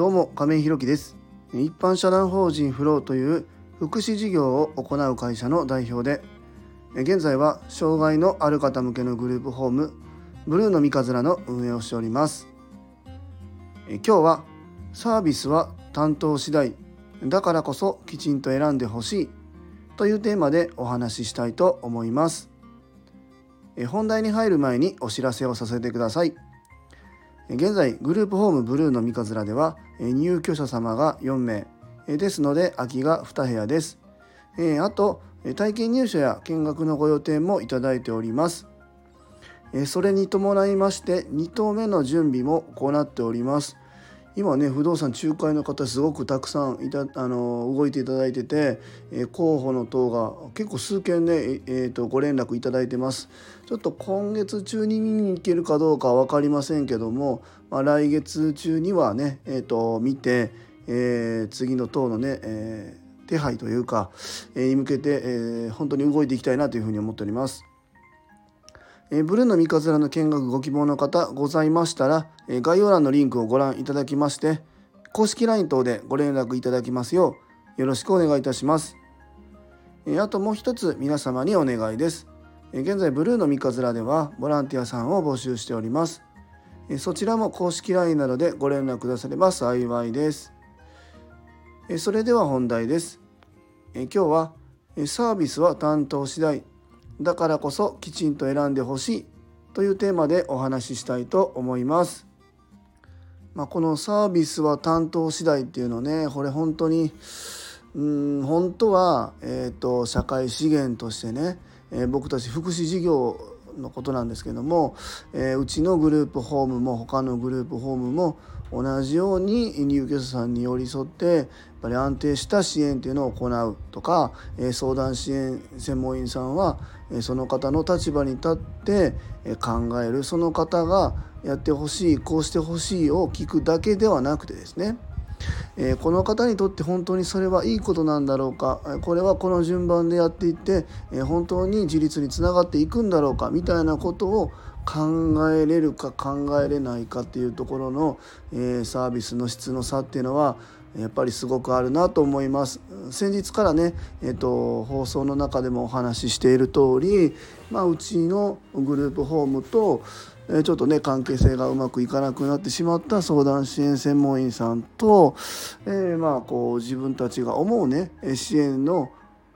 どうも亀井弘樹です。一般社団法人フローという福祉事業を行う会社の代表で現在は障害のある方向けのグループホームブルーの三日面の運営をしております。今日はサービスは担当次第だからこそきちんと選んでほしいというテーマでお話ししたいと思います。本題に入る前にお知らせをさせてください。現在グループホームブルーの三日面では入居者様が4名。ですので空きが2部屋です。あと体験入所や見学のご予定もいただいております。それに伴いまして2棟目の準備も行っております。今ね不動産仲介の方すごくたくさんいたあの動いていただいてて、え候補の等が結構数件ね、えーと、ご連絡いただいてますちょっと今月中に見に行けるかどうかは分かりませんけども、まあ、来月中にはね、えーと、見て、えー、次の等のね、えー、手配というか、えー、に向けて、えー、本当に動いていきたいなというふうに思っております。えブルーの三日面の見学ご希望の方ございましたら、え概要欄のリンクをご覧いただきまして公式 LINE 等でご連絡いただきますようよろしくお願いいたします。えあともう一つ皆様にお願いです。え現在ブルーの三日面ではボランティアさんを募集しております。えそちらも公式 LINE などでご連絡くだされば幸いです。えそれでは本題です。え今日はサービスは担当次第だからこそきちんと選んでほしいというテーマでお話ししたいと思います。まあ、このサービスは担当次第っていうのねこれ本当にうん本当は、えーと、社会資源としてね、えー、僕たち福祉事業のことなんですけども、えー、うちのグループホームも他のグループホームも同じように入居者さんに寄り添ってやっぱり安定した支援っていうのを行うとか、え相談支援専門員さんはえその方の立場に立ってえ考えるその方がやってほしいこうしてほしいを聞くだけではなくてですねえこの方にとって本当にそれはいいことなんだろうか？これはこの順番でやっていって、え本当に自立につながっていくんだろうか？みたいなことを考えれるか考えれないかっていうところの、えサービスの質の差っていうのはやっぱりすごくあるなと思います。先日からね、えーと、放送の中でもお話ししている通り、まあ、うちのグループホームと、え、ちょっとね関係性がうまくいかなくなってしまった相談支援専門員さんと、えー、まあこう自分たちが思うね支援の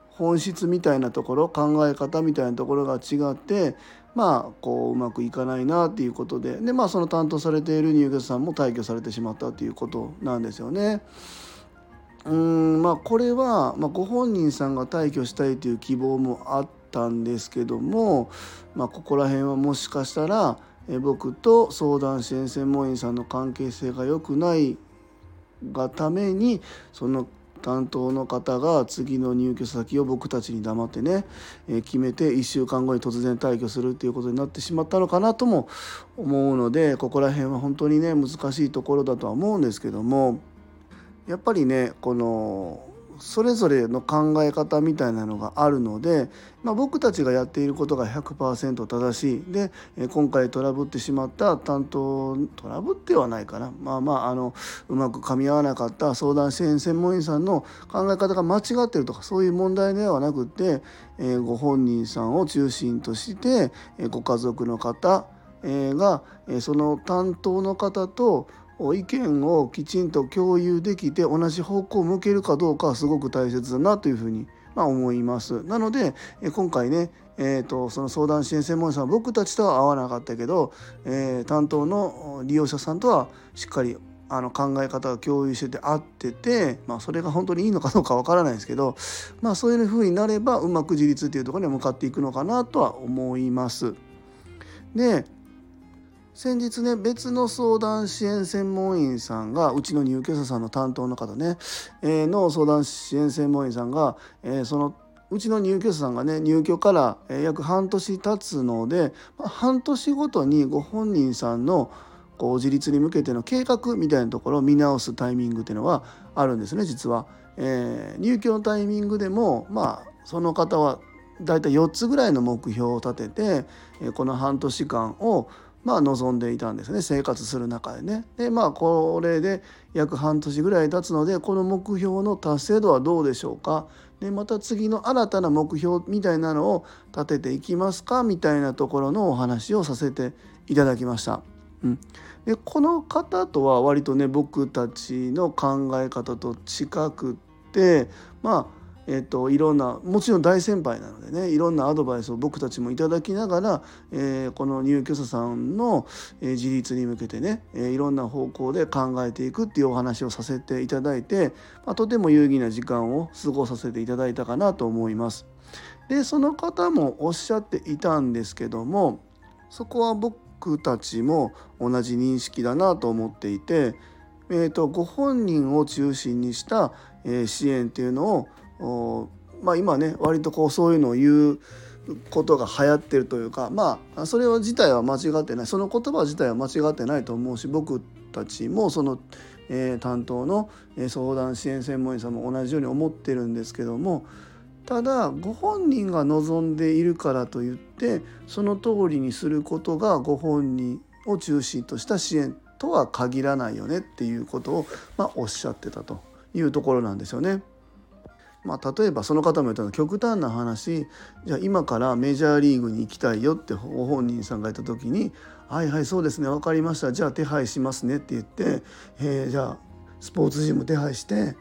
本質みたいなところ考え方みたいなところが違ってまあこううまくいかないなっていうことででまあその担当されている入居者さんも退去されてしまったっていうことなんですよね。うんまあこれは、まあ、ご本人さんが退去したいという希望もあったんですけども、まあ、ここら辺はもしかしたら僕と相談支援専門員さんの関係性が良くないがためにその担当の方が次の入居先を僕たちに黙ってね、え決めて1週間後に突然退去するっていうことになってしまったのかなとも思うのでここら辺は本当にね難しいところだとは思うんですけどもやっぱりねこのそれぞれの考え方みたいなのがあるので、まあ、僕たちがやっていることが100%正しい。で今回トラブってしまった担当トラブってはないかな。まあまああのうまく噛み合わなかった相談支援専門員さんの考え方が間違ってるとかそういう問題ではなくて、えご本人さんを中心として、えご家族の方、えが、えその担当の方と意見をきちんと共有できて同じ方向を向けるかどうかはすごく大切だなというふうにまあ思います。なので今回ねえーと、その相談支援専門者は僕たちとは合わなかったけど、えー、担当の利用者さんとはしっかりあの考え方が共有してて合ってて、まあ、それが本当にいいのかどうかわからないですけど、まあ、そういうふうになればうまく自立っていうところに向かっていくのかなとは思います。で先日ね別の相談支援専門員さんがうちの入居者さんの担当の方ね、えー、の相談支援専門員さんが、えー、そのうちの入居者さんがね入居から約半年経つので半年ごとにご本人さんのこう自立に向けての計画みたいなところを見直すタイミングっていうのはあるんですね実は。えー、入居のタイミングでもまあその方はだいたい4つぐらいの目標を立ててこの半年間をまあ望んでいたんですね生活する中でね。でまあこれで約半年ぐらい経つのでこの目標の達成度はどうでしょうかでまた次の新たな目標みたいなのを立てていきますかみたいなところのお話をさせていただきました。うん、でこの方とは割とね僕たちの考え方と近くってまあえっと、いろんなもちろん大先輩なのでねいろんなアドバイスを僕たちもいただきながら、えー、この入居者さんの、えー、自立に向けてね、えー、いろんな方向で考えていくっていうお話をさせていただいて、まあ、とても有意義な時間を過ごさせていただいたかなと思います。でその方もおっしゃっていたんですけどもそこは僕たちも同じ認識だなと思っていて、えーと、ご本人を中心にした、えー、支援っていうのをまあ今ね割とこうそういうのを言うことが流行ってるというかまあそれ自体は間違ってないその言葉自体は間違ってないと思うし僕たちもその、えー、担当の相談支援専門員さんも同じように思ってるんですけどもただご本人が望んでいるからといってその通りにすることがご本人を中心とした支援とは限らないよねっていうことを、まあ、おっしゃってたというところなんですよね。まあ、例えばその方も言ったの極端な話じゃあ今からメジャーリーグに行きたいよってご本人さんが言った時に「はいはいそうですね分かりましたじゃあ手配しますね」って言って、えー、じゃあスポーツジム手配して、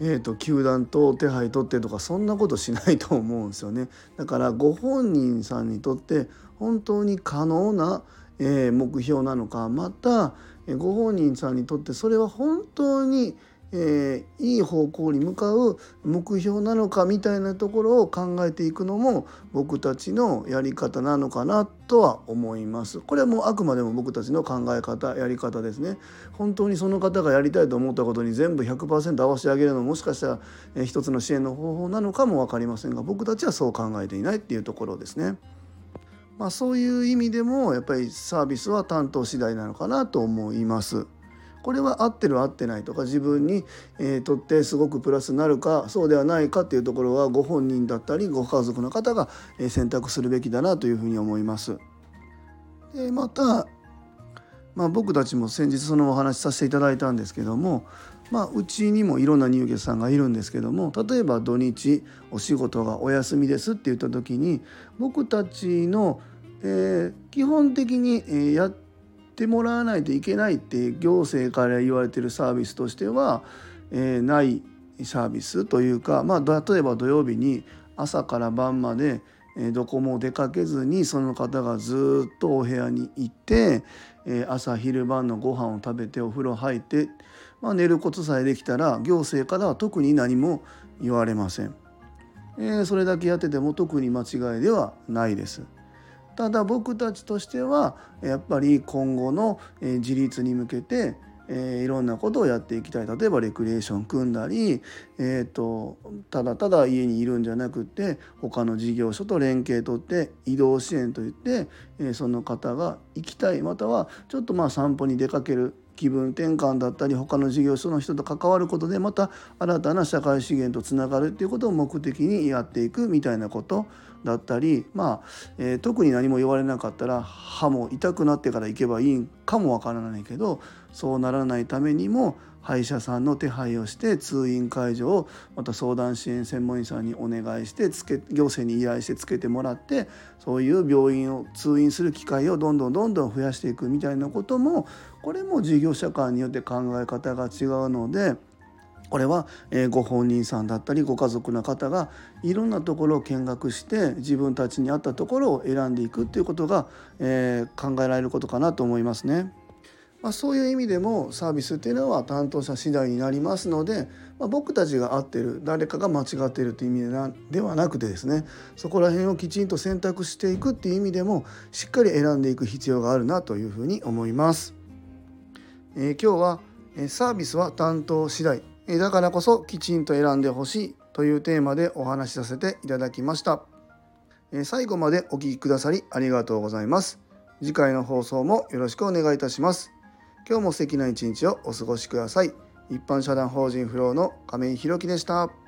えーと、球団と手配取ってとかそんなことしないと思うんですよね。だからご本人さんにとって本当に可能な、え、目標なのかまたご本人さんにとってそれは本当にえー、いい方向に向かう目標なのかみたいなところを考えていくのも僕たちのやり方なのかなとは思います。これはもうあくまでも僕たちの考え方やり方ですね。本当にその方がやりたいと思ったことに全部100%合わせてあげるのもしかしたら、えー、一つの支援の方法なのかも分かりませんが僕たちはそう考えていないっていうところですね。まあ、そういう意味でもやっぱりサービスは担当次第なのかなと思います。これは合ってる合ってないとか自分に、えー、とってすごくプラスになるかそうではないかっていうところはご本人だったりご家族の方が選択するべきだなというふうに思います。でまた、まあ、僕たちも先日そのお話しさせていただいたんですけども、まあ、うちにもいろんな入居者さんがいるんですけども例えば土日お仕事がお休みですって言った時に僕たちの、えー、基本的にやってってもらわないといけないって行政から言われてるサービスとしては、えー、ないサービスというか、まあ、例えば土曜日に朝から晩までどこも出かけずにその方がずっとお部屋にいて朝昼晩のご飯を食べてお風呂入って、まあ、寝ることさえできたら行政からは特に何も言われません。えそれだけやってても特に間違いではないです。ただ僕たちとしてはやっぱり今後の自立に向けてえー、いろんなことをやっていきたい。例えばレクリエーション組んだり、えーと、ただただ家にいるんじゃなくって他の事業所と連携取って移動支援といって、えー、その方が行きたい。またはちょっとまあ散歩に出かける気分転換だったり他の事業所の人と関わることでまた新たな社会資源とつながるっていうことを目的にやっていくみたいなこと。だったりまあ、えー、特に何も言われなかったら歯も痛くなってから行けばいいんかもわからないけどそうならないためにも歯医者さんの手配をして通院介助をまた相談支援専門員さんにお願いしてつけ行政に依頼してつけてもらってそういう病院を通院する機会をどんどんどんどん増やしていくみたいなこともこれも事業者間によって考え方が違うので。これはえご本人さんだったりご家族の方がいろんなところを見学して自分たちに合ったところを選んでいくっていうことがえ考えられることかなと思いますね。まあ、そういう意味でもサービスっていうのは担当者次第になりますので、まあ、僕たちが合ってる誰かが間違ってるという意味ではなくてですねそこら辺をきちんと選択していくっていう意味でもしっかり選んでいく必要があるなというふうに思います。えー、今日はサービスは担当次第だからこそきちんと選んでほしいというテーマでお話しさせていただきました。最後までお聴きくださりありがとうございます。次回の放送もよろしくお願いいたします。今日も素敵な一日をお過ごしください。一般社団法人フローの亀井弘樹でした。